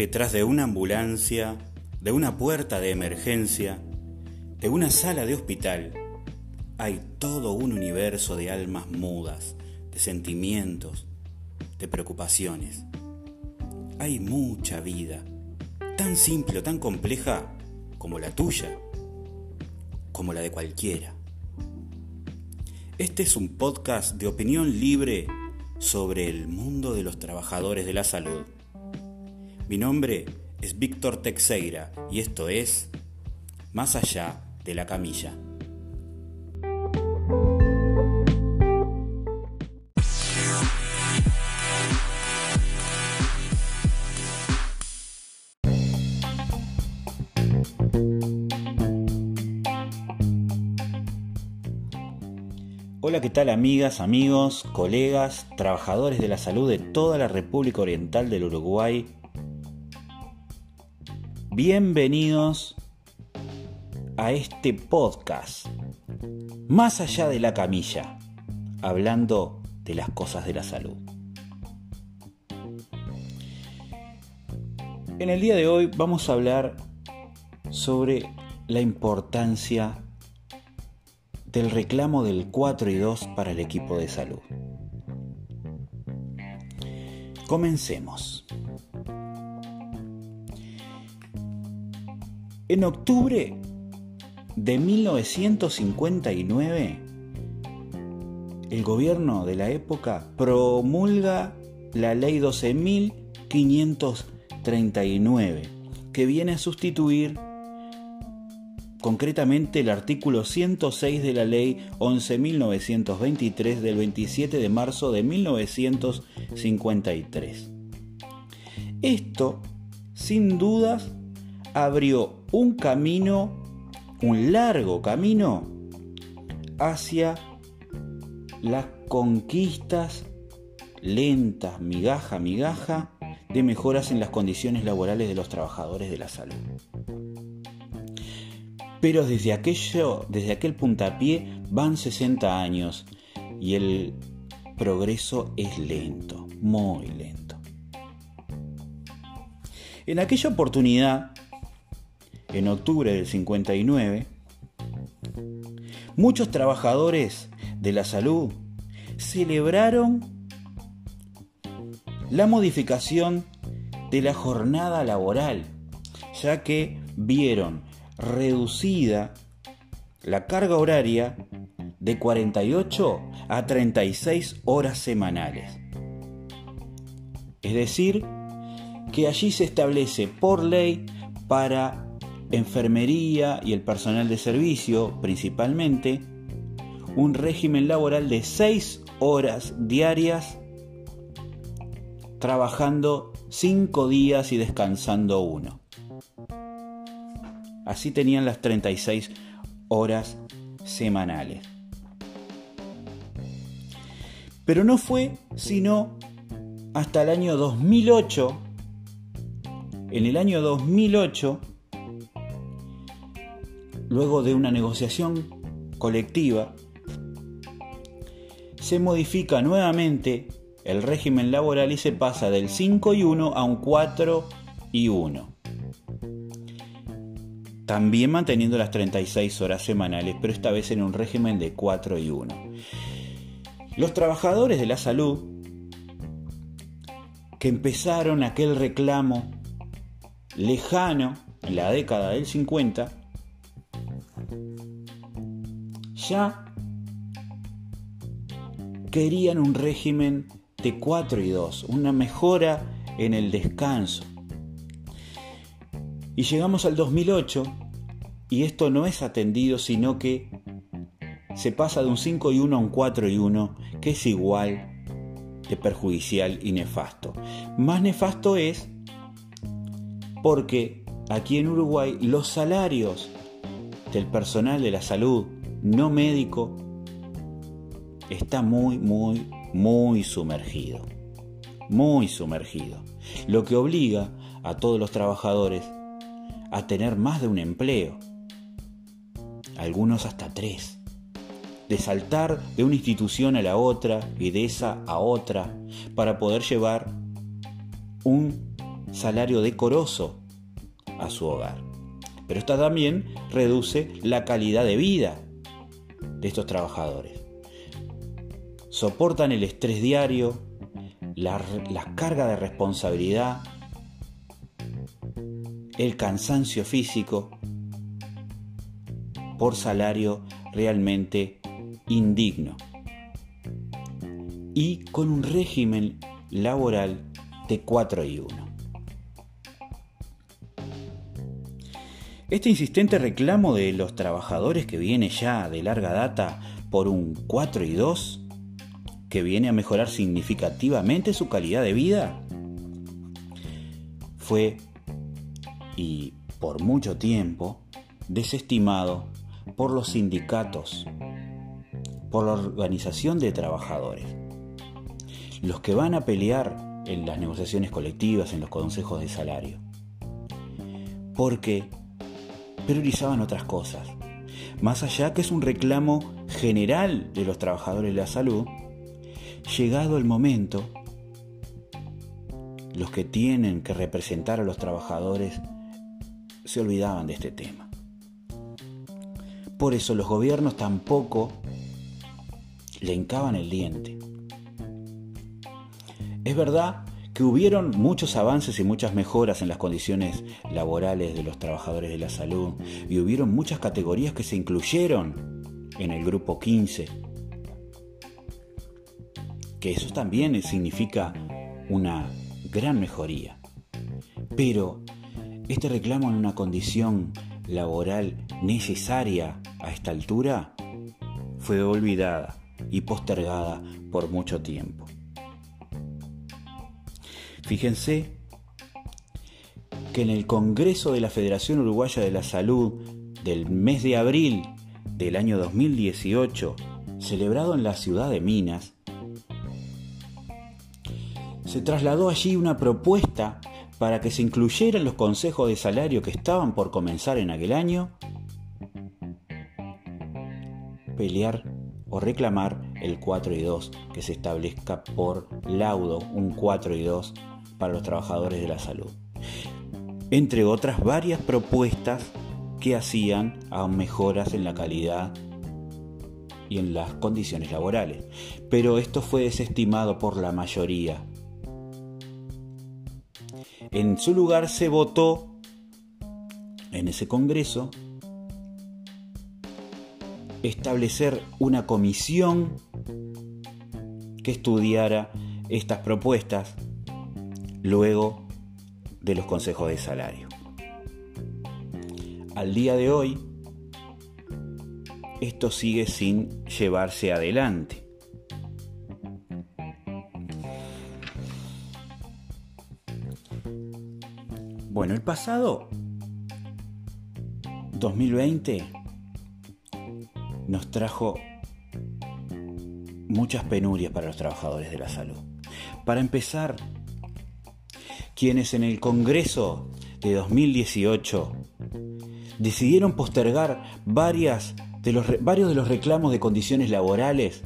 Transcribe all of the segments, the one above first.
detrás de una ambulancia, de una puerta de emergencia, de una sala de hospital, hay todo un universo de almas mudas, de sentimientos, de preocupaciones. Hay mucha vida, tan simple o tan compleja como la tuya, como la de cualquiera. Este es un podcast de opinión libre sobre el mundo de los trabajadores de la salud. Mi nombre es Víctor Texeira y esto es Más allá de la camilla. Hola, ¿qué tal amigas, amigos, colegas, trabajadores de la salud de toda la República Oriental del Uruguay? Bienvenidos a este podcast, más allá de la camilla, hablando de las cosas de la salud. En el día de hoy vamos a hablar sobre la importancia del reclamo del 4 y 2 para el equipo de salud. Comencemos. En octubre de 1959, el gobierno de la época promulga la ley 12.539, que viene a sustituir concretamente el artículo 106 de la ley 11.923 del 27 de marzo de 1953. Esto, sin dudas, abrió un camino, un largo camino, hacia las conquistas lentas, migaja, migaja, de mejoras en las condiciones laborales de los trabajadores de la salud. Pero desde, aquello, desde aquel puntapié van 60 años y el progreso es lento, muy lento. En aquella oportunidad, en octubre del 59, muchos trabajadores de la salud celebraron la modificación de la jornada laboral, ya que vieron reducida la carga horaria de 48 a 36 horas semanales. Es decir, que allí se establece por ley para enfermería y el personal de servicio principalmente un régimen laboral de 6 horas diarias trabajando 5 días y descansando uno. Así tenían las 36 horas semanales. Pero no fue sino hasta el año 2008, en el año 2008, luego de una negociación colectiva, se modifica nuevamente el régimen laboral y se pasa del 5 y 1 a un 4 y 1 también manteniendo las 36 horas semanales, pero esta vez en un régimen de 4 y 1. Los trabajadores de la salud que empezaron aquel reclamo lejano en la década del 50, ya querían un régimen de 4 y 2, una mejora en el descanso, y llegamos al 2008 y esto no es atendido, sino que se pasa de un 5 y 1 a un 4 y 1, que es igual de perjudicial y nefasto. Más nefasto es porque aquí en Uruguay los salarios del personal de la salud no médico está muy, muy, muy sumergido. Muy sumergido. Lo que obliga a todos los trabajadores a tener más de un empleo, algunos hasta tres, de saltar de una institución a la otra y de esa a otra para poder llevar un salario decoroso a su hogar. Pero esto también reduce la calidad de vida de estos trabajadores. Soportan el estrés diario, la, carga de responsabilidad, el cansancio físico por salario realmente indigno y con un régimen laboral de 4 y 1. Este insistente reclamo de los trabajadores que viene ya de larga data por un 4 y 2, que viene a mejorar significativamente su calidad de vida, fue y por mucho tiempo desestimado por los sindicatos, por la organización de trabajadores. Los que van a pelear en las negociaciones colectivas, en los consejos de salario. Porque priorizaban otras cosas. Más allá que es un reclamo general de los trabajadores de la salud, llegado el momento, los que tienen que representar a los trabajadores se olvidaban de este tema. Por eso los gobiernos tampoco le hincaban el diente. Es verdad que hubieron muchos avances y muchas mejoras en las condiciones laborales de los trabajadores de la salud y hubieron muchas categorías que se incluyeron en el grupo 15. Que eso también significa una gran mejoría. Pero este reclamo en una condición laboral necesaria a esta altura fue olvidada y postergada por mucho tiempo. Fíjense que en el Congreso de la Federación Uruguaya de la Salud del mes de abril del año 2018, celebrado en la ciudad de Minas, se trasladó allí una propuesta para que se incluyeran los consejos de salario que estaban por comenzar en aquel año, pelear o reclamar el 4 y 2 que se establezca por laudo, un 4 y 2 para los trabajadores de la salud. Entre otras varias propuestas que hacían a mejoras en la calidad y en las condiciones laborales. Pero esto fue desestimado por la mayoría. En su lugar se votó en ese Congreso establecer una comisión que estudiara estas propuestas luego de los consejos de salario. Al día de hoy, esto sigue sin llevarse adelante. Bueno, el pasado 2020 nos trajo muchas penurias para los trabajadores de la salud. Para empezar, quienes en el Congreso de 2018 decidieron postergar varias de los, varios de los reclamos de condiciones laborales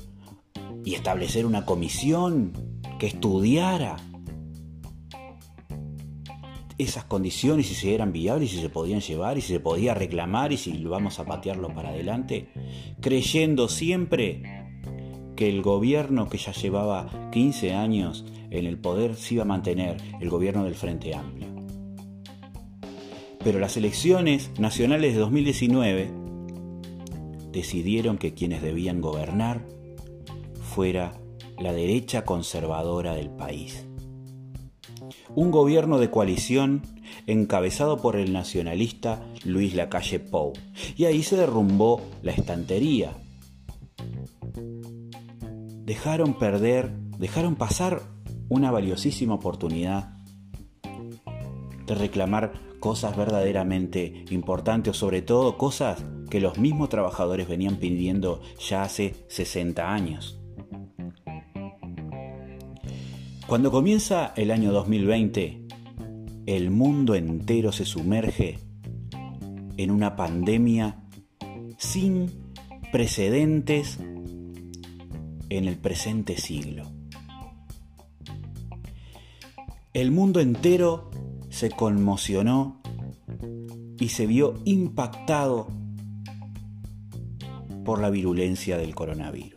y establecer una comisión que estudiara esas condiciones si eran viables si se podían llevar y si se podía reclamar y si vamos a patearlo para adelante, creyendo siempre que el gobierno que ya llevaba 15 años en el poder se iba a mantener el gobierno del Frente Amplio. Pero las elecciones nacionales de 2019 decidieron que quienes debían gobernar fuera la derecha conservadora del país. Un gobierno de coalición encabezado por el nacionalista Luis Lacalle Pou. Y ahí se derrumbó la estantería. Dejaron perder, dejaron pasar una valiosísima oportunidad de reclamar cosas verdaderamente importantes o sobre todo cosas que los mismos trabajadores venían pidiendo ya hace 60 años. Cuando comienza el año 2020, el mundo entero se sumerge en una pandemia sin precedentes en el presente siglo. El mundo entero se conmocionó y se vio impactado por la virulencia del coronavirus.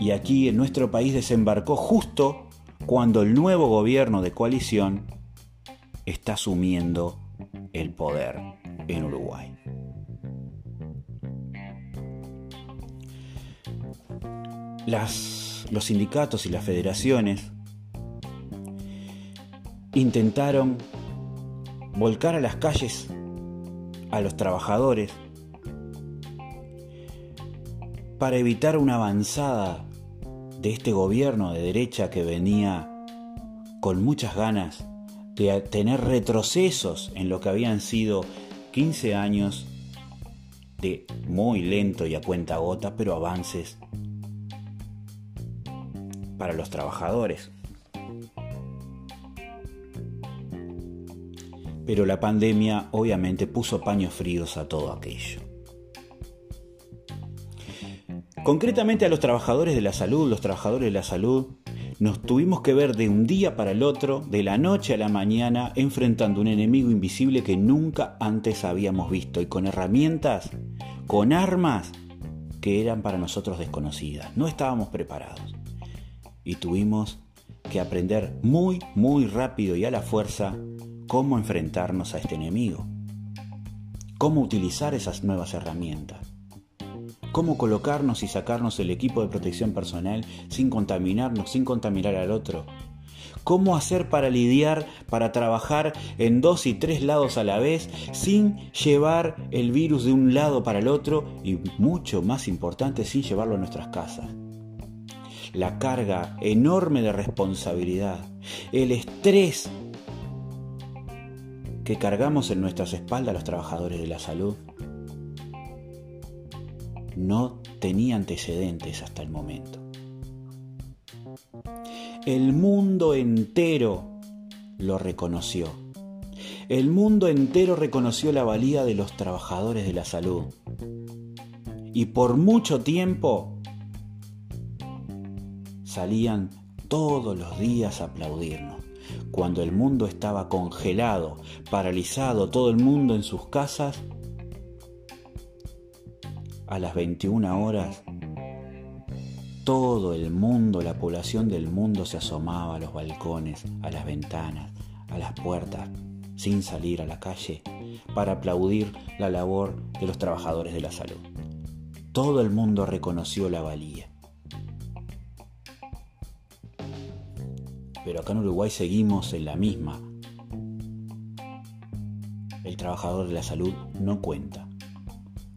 Y aquí en nuestro país desembarcó justo cuando el nuevo gobierno de coalición está asumiendo el poder en Uruguay. los sindicatos y las federaciones intentaron volcar a las calles a los trabajadores para evitar una avanzada de este gobierno de derecha que venía con muchas ganas de tener retrocesos en lo que habían sido 15 años de muy lento y a cuenta gota, pero avances para los trabajadores. Pero la pandemia obviamente puso paños fríos a todo aquello. Concretamente a los trabajadores de la salud, los trabajadores de la salud nos tuvimos que ver de un día para el otro, de la noche a la mañana, enfrentando un enemigo invisible que nunca antes habíamos visto y con herramientas, con armas que eran para nosotros desconocidas. No estábamos preparados. Y tuvimos que aprender muy, muy rápido y a la fuerza cómo enfrentarnos a este enemigo, cómo utilizar esas nuevas herramientas cómo colocarnos y sacarnos el equipo de protección personal sin contaminarnos, sin contaminar al otro. Cómo hacer para lidiar, para trabajar en dos y tres lados a la vez sin llevar el virus de un lado para el otro y mucho más importante sin llevarlo a nuestras casas. La carga enorme de responsabilidad, el estrés que cargamos en nuestras espaldas los trabajadores de la salud no tenía antecedentes hasta el momento. El mundo entero lo reconoció. El mundo entero reconoció la valía de los trabajadores de la salud. Y por mucho tiempo salían todos los días a aplaudirnos. Cuando el mundo estaba congelado, paralizado, todo el mundo en sus casas, a las 21 horas, todo el mundo, la población del mundo se asomaba a los balcones, a las ventanas, a las puertas, sin salir a la calle, para aplaudir la labor de los trabajadores de la salud. Todo el mundo reconoció la valía. Pero acá en Uruguay seguimos en la misma. El trabajador de la salud no cuenta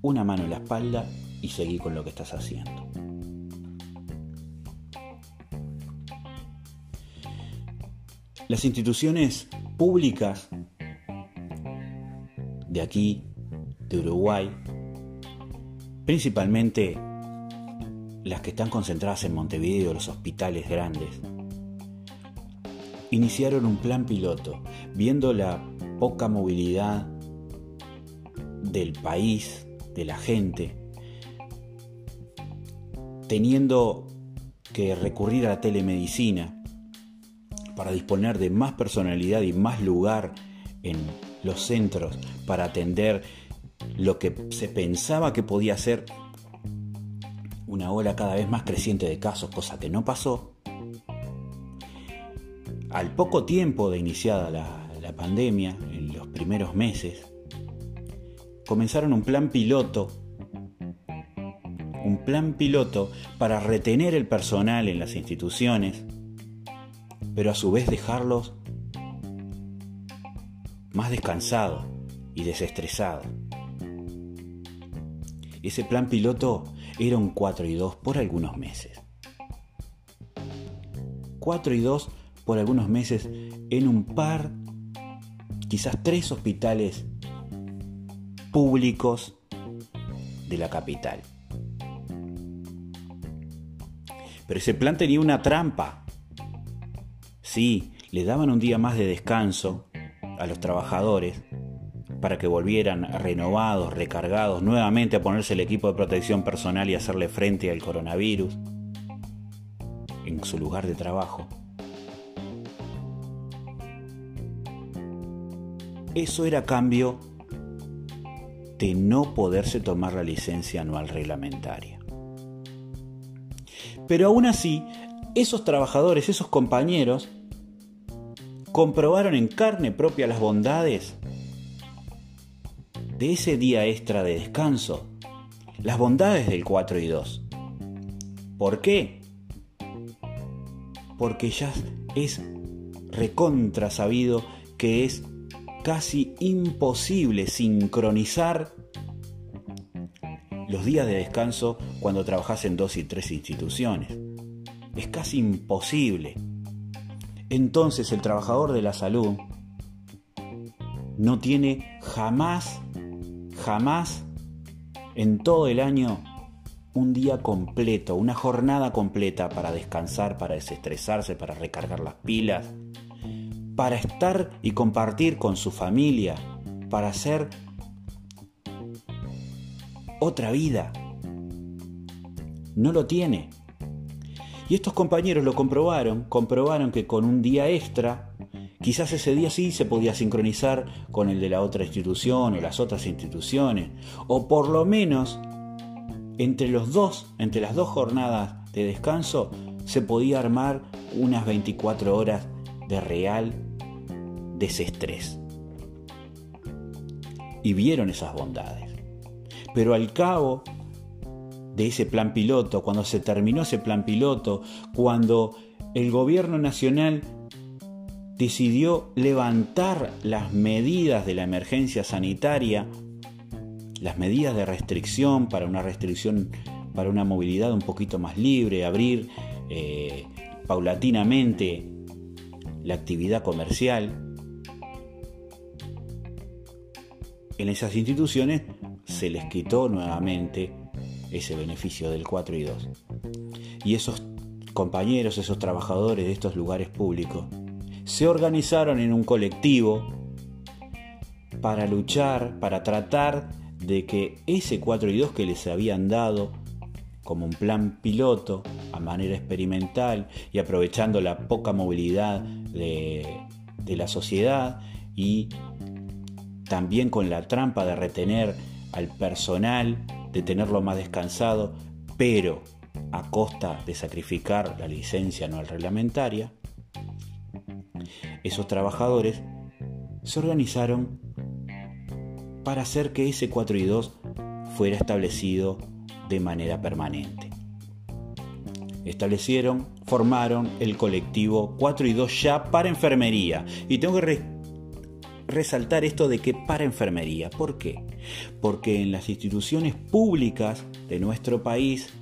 una mano en la espalda y seguí con lo que estás haciendo. Las instituciones públicas de aquí, de Uruguay, principalmente las que están concentradas en Montevideo, los hospitales grandes, iniciaron un plan piloto, viendo la poca movilidad del país de la gente, teniendo que recurrir a la telemedicina para disponer de más personalidad y más lugar en los centros para atender lo que se pensaba que podía ser una ola cada vez más creciente de casos, cosa que no pasó. Al poco tiempo de iniciada la, pandemia, en los primeros meses, comenzaron un plan piloto, un plan piloto para retener el personal en las instituciones, pero a su vez dejarlos más descansados y desestresados. Ese plan piloto era un 4 y 2 por algunos meses. 4 y 2 por algunos meses en un par, quizás tres hospitales públicos de la capital. Pero ese plan tenía una trampa. Sí, le daban un día más de descanso a los trabajadores para que volvieran renovados, recargados, nuevamente a ponerse el equipo de protección personal y hacerle frente al coronavirus en su lugar de trabajo. eso era cambio de no poderse tomar la licencia anual reglamentaria. Pero aún así, esos trabajadores, esos compañeros, comprobaron en carne propia las bondades de ese día extra de descanso, las bondades del 4 y 2. ¿Por qué? Porque ya es recontra sabido que es casi imposible sincronizar los días de descanso cuando trabajas en dos y tres instituciones. Es casi imposible. Entonces el trabajador de la salud no tiene jamás, jamás en todo el año un día completo, una jornada completa para descansar, para desestresarse, para recargar las pilas, para estar y compartir con su familia, para hacer otra vida. No lo tiene. Y estos compañeros lo comprobaron, comprobaron que con un día extra, quizás ese día sí se podía sincronizar con el de la otra institución o las otras instituciones, o por lo menos entre los dos, entre las dos jornadas de descanso, se podía armar unas 24 horas de real desestrés. Y vieron esas bondades. Pero al cabo de ese plan piloto, cuando se terminó ese plan piloto, cuando el gobierno nacional decidió levantar las medidas de la emergencia sanitaria, las medidas de restricción para una restricción, para una movilidad un poquito más libre, abrir eh, paulatinamente la actividad comercial, en esas instituciones se les quitó nuevamente ese beneficio del 4 y 2. Y esos compañeros, esos trabajadores de estos lugares públicos, se organizaron en un colectivo para luchar, para tratar de que ese 4 y 2 que les habían dado como un plan piloto a manera experimental y aprovechando la poca movilidad de, la sociedad y también con la trampa de retener al personal, de tenerlo más descansado, pero a costa de sacrificar la licencia anual reglamentaria, esos trabajadores se organizaron para hacer que ese 4 y 2 fuera establecido de manera permanente. Establecieron, formaron el colectivo 4 y 2 ya para enfermería. Y tengo que resaltar esto de que para enfermería. ¿Por qué? Porque en las instituciones públicas de nuestro país,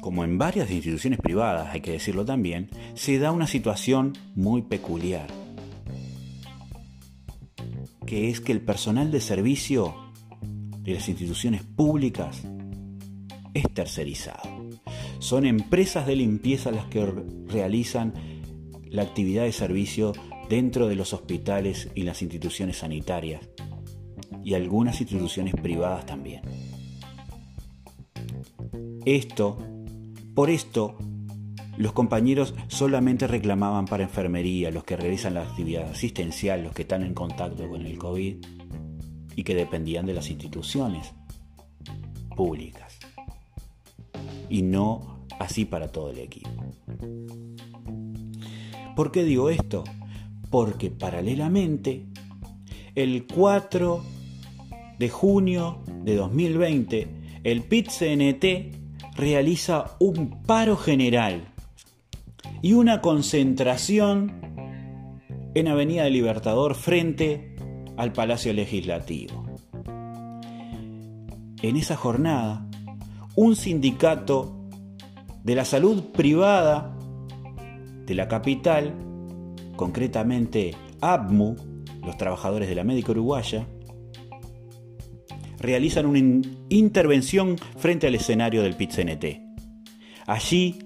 como en varias instituciones privadas, hay que decirlo también, se da una situación muy peculiar, que es que el personal de servicio de las instituciones públicas es tercerizado. Son empresas de limpieza las que realizan la actividad de servicio dentro de los hospitales y las instituciones sanitarias y algunas instituciones privadas también. Esto, por esto, los compañeros solamente reclamaban para enfermería, los que realizan la actividad asistencial, los que están en contacto con el COVID y que dependían de las instituciones públicas. Y no así para todo el equipo. ¿Por qué digo esto? porque paralelamente, el 4 de junio de 2020, el PIT-CNT realiza un paro general y una concentración en Avenida del Libertador frente al Palacio Legislativo. En esa jornada, un sindicato de la salud privada de la capital concretamente ABMU, los trabajadores de la médica uruguaya, realizan una intervención frente al escenario del pit Allí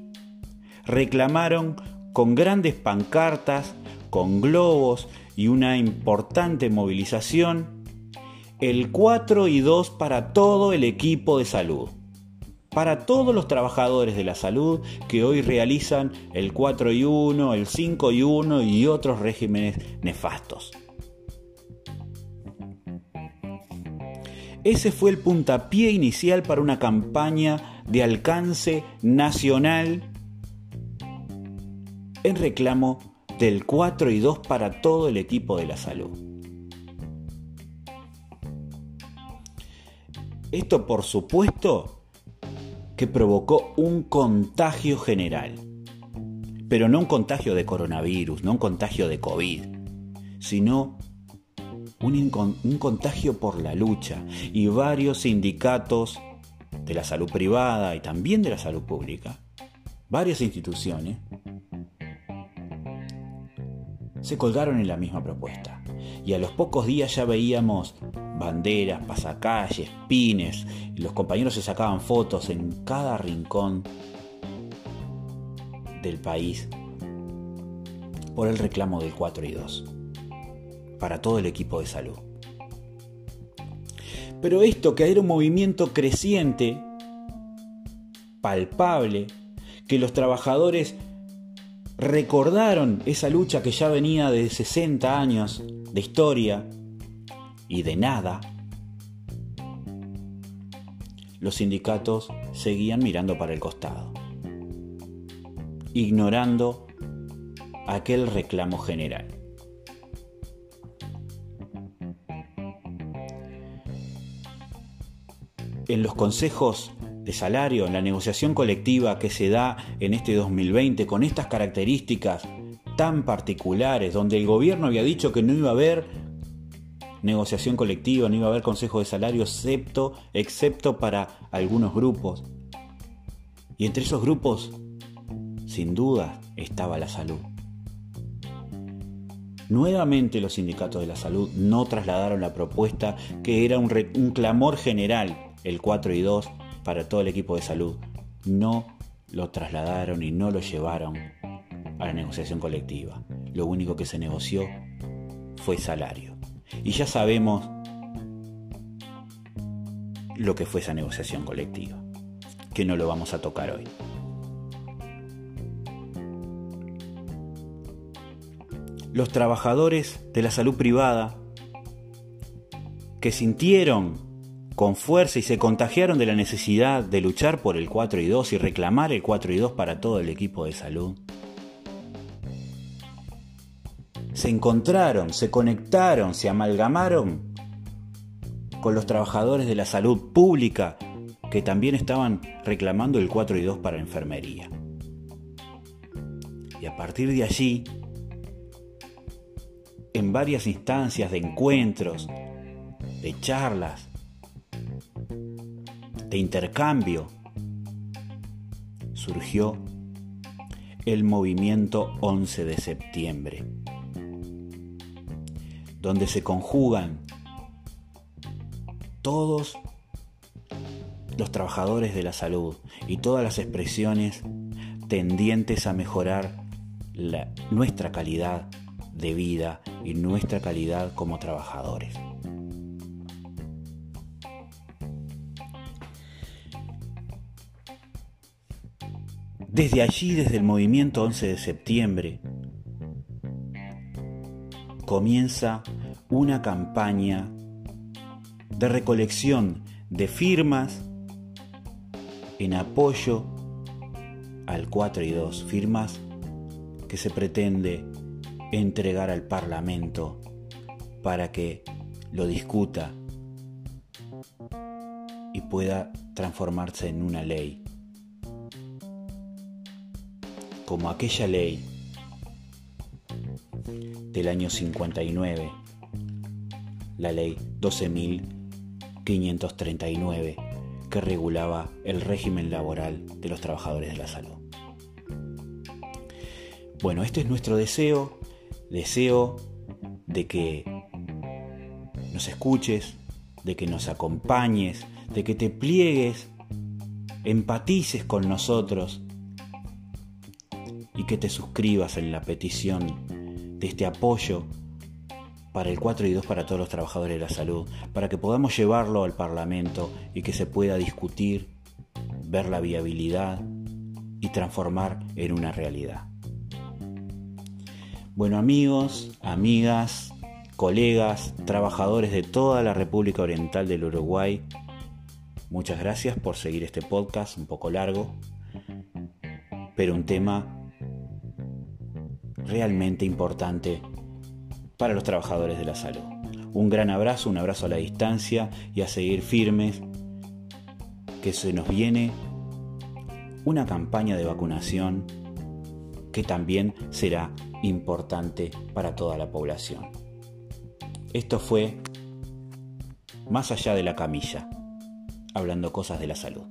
reclamaron con grandes pancartas, con globos y una importante movilización el 4 y 2 para todo el equipo de salud para todos los trabajadores de la salud que hoy realizan el 4 y 1, el 5 y 1 y otros regímenes nefastos. Ese fue el puntapié inicial para una campaña de alcance nacional en reclamo del 4 y 2 para todo el equipo de la salud. Esto por supuesto que provocó un contagio general, pero no un contagio de coronavirus, no un contagio de COVID, sino un, un contagio por la lucha y varios sindicatos de la salud privada y también de la salud pública, varias instituciones, se colgaron en la misma propuesta. Y a los pocos días ya veíamos banderas, pasacalles, pines, y los compañeros se sacaban fotos en cada rincón del país por el reclamo del 4 y 2 para todo el equipo de salud. Pero esto que era un movimiento creciente, palpable, que los trabajadores recordaron esa lucha que ya venía de 60 años de historia y de nada, los sindicatos seguían mirando para el costado, ignorando aquel reclamo general. en los consejos de salario, en la negociación colectiva que se da en este 2020 con estas características tan particulares, donde el gobierno había dicho que no iba a haber negociación colectiva, no iba a haber consejo de salario, excepto, excepto para algunos grupos. Y entre esos grupos, sin duda, estaba la salud. Nuevamente los sindicatos de la salud no trasladaron la propuesta que era un, un clamor general el 4 y 2 para todo el equipo de salud. No lo trasladaron y no lo llevaron a la negociación colectiva. Lo único que se negoció fue salario. Y ya sabemos lo que fue esa negociación colectiva, que no lo vamos a tocar hoy. Los trabajadores de la salud privada que sintieron con fuerza y se contagiaron de la necesidad de luchar por el 4 y 2 y reclamar el 4 y 2 para todo el equipo de salud. Se encontraron, se conectaron, se amalgamaron con los trabajadores de la salud pública que también estaban reclamando el 4 y 2 para enfermería. Y a partir de allí, en varias instancias de encuentros, de charlas, de intercambio, surgió el movimiento 11 de septiembre, donde se conjugan todos los trabajadores de la salud y todas las expresiones tendientes a mejorar nuestra calidad de vida y nuestra calidad como trabajadores. Desde allí, desde el movimiento 11 de septiembre, comienza una campaña de recolección de firmas en apoyo al 4 y 2, firmas que se pretende entregar al Parlamento para que lo discuta y pueda transformarse en una ley. Como aquella ley del año 59, la ley 12.539, que regulaba el régimen laboral de los trabajadores de la salud. Bueno, este es nuestro deseo, deseo de que nos escuches, de que nos acompañes, de que te pliegues, empatices con nosotros y que te suscribas en la petición de este apoyo para el 4 y 2 para todos los trabajadores de la salud, para que podamos llevarlo al Parlamento y que se pueda discutir, ver la viabilidad y transformar en una realidad. Bueno amigos, amigas, colegas, trabajadores de toda la República Oriental del Uruguay, muchas gracias por seguir este podcast un poco largo, pero un tema realmente importante para los trabajadores de la salud. Un gran abrazo, un abrazo a la distancia y a seguir firmes, que se nos viene una campaña de vacunación que también será importante para toda la población. Esto fue Más allá de la camilla, hablando cosas de la salud.